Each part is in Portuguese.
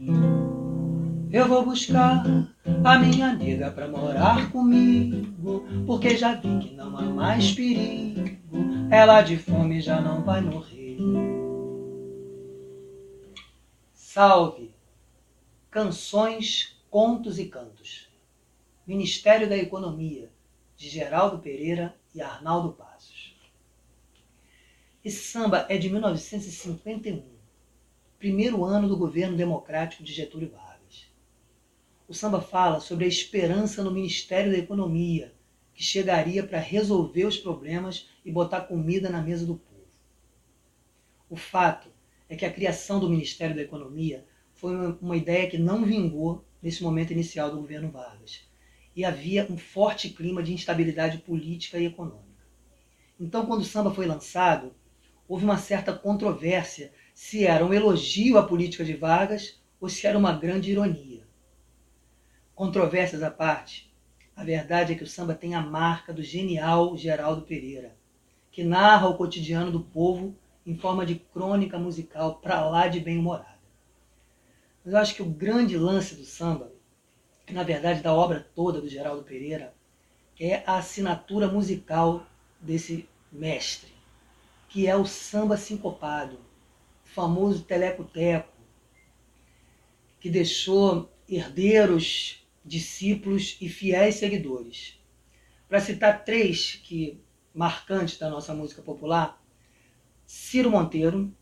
Eu vou buscar a minha nega pra morar comigo, porque já vi que não há mais perigo, ela de fome já não vai morrer. Salve! Canções, Contos e Cantos. Ministério da Economia, de Geraldo Pereira e Arnaldo Passos. Esse samba é de 1951, primeiro ano do governo democrático de Getúlio Vargas. O samba fala sobre a esperança no Ministério da Economia, que chegaria para resolver os problemas e botar comida na mesa do povo. O fato é que a criação do Ministério da Economia foi uma ideia que não vingou nesse momento inicial do governo Vargas. E havia um forte clima de instabilidade política e econômica. Então, quando o samba foi lançado, houve uma certa controvérsia se era um elogio à política de Vargas ou se era uma grande ironia. Controvérsias à parte, a verdade é que o samba tem a marca do genial Geraldo Pereira, que narra o cotidiano do povo em forma de crônica musical para lá de bem-humorada. Mas eu acho que o grande lance do samba, na verdade da obra toda do Geraldo Pereira, é a assinatura musical desse mestre, que é o samba sincopado, famoso teleco-teco, que deixou herdeiros, discípulos e fiéis seguidores. Para citar três que marcantes da nossa música popular, Ciro Monteiro,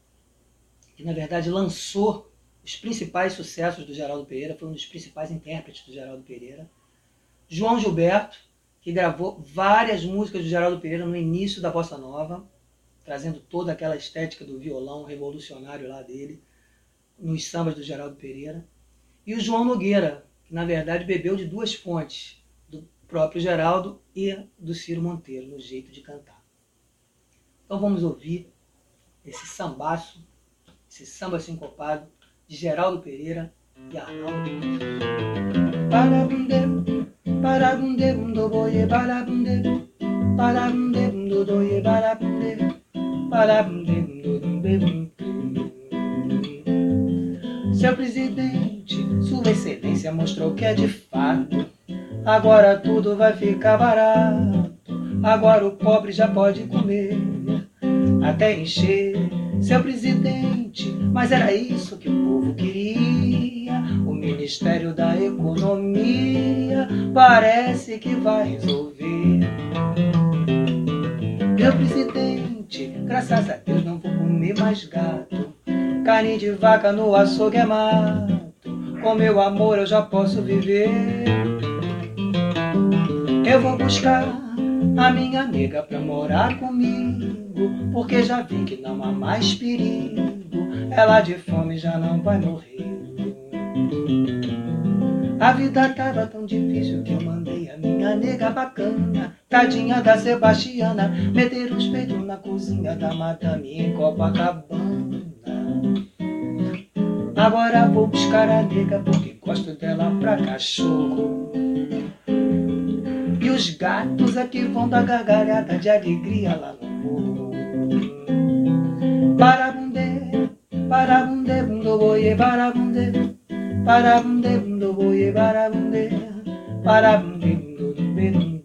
que na verdade lançou os principais sucessos do Geraldo Pereira, foi um dos principais intérpretes do Geraldo Pereira. João Gilberto, que gravou várias músicas do Geraldo Pereira no início da bossa nova, trazendo toda aquela estética do violão revolucionário lá dele, nos sambas do Geraldo Pereira. E o João Nogueira, que na verdade bebeu de duas fontes, do próprio Geraldo e do Ciro Monteiro, no jeito de cantar. Então vamos ouvir esse sambaço, esse samba sincopado de Geraldo Pereira e Arnaldo Parabunde, parabunde, bundo boye, parabunde, parabunde, bundo Seu presidente, sua excelência mostrou que é de fato. Agora tudo vai ficar barato. Agora o pobre já pode comer até encher seu presidente. Mas era isso que o povo queria. O Ministério da Economia parece que vai resolver. Meu presidente, graças a Deus não vou comer mais gato. Carne de vaca no açougue é mato. Com meu amor eu já posso viver. Eu vou buscar a minha nega pra morar comigo, porque já vi que não há mais perigo, ela de fome já não vai morrer. A vida tava tão difícil que eu mandei a minha nega bacana, tadinha da Sebastiana, meter os peitos na cozinha da madame em Copacabana. Agora vou buscar a nega porque gosto dela pra cachorro. E os gatos aqui vão dar gargalhada de alegria lá no morro. Parabunde, parabunde, bundo boye, parabunde, parabunde, bundo boye, parabunde, parabunde, bundo dumbe.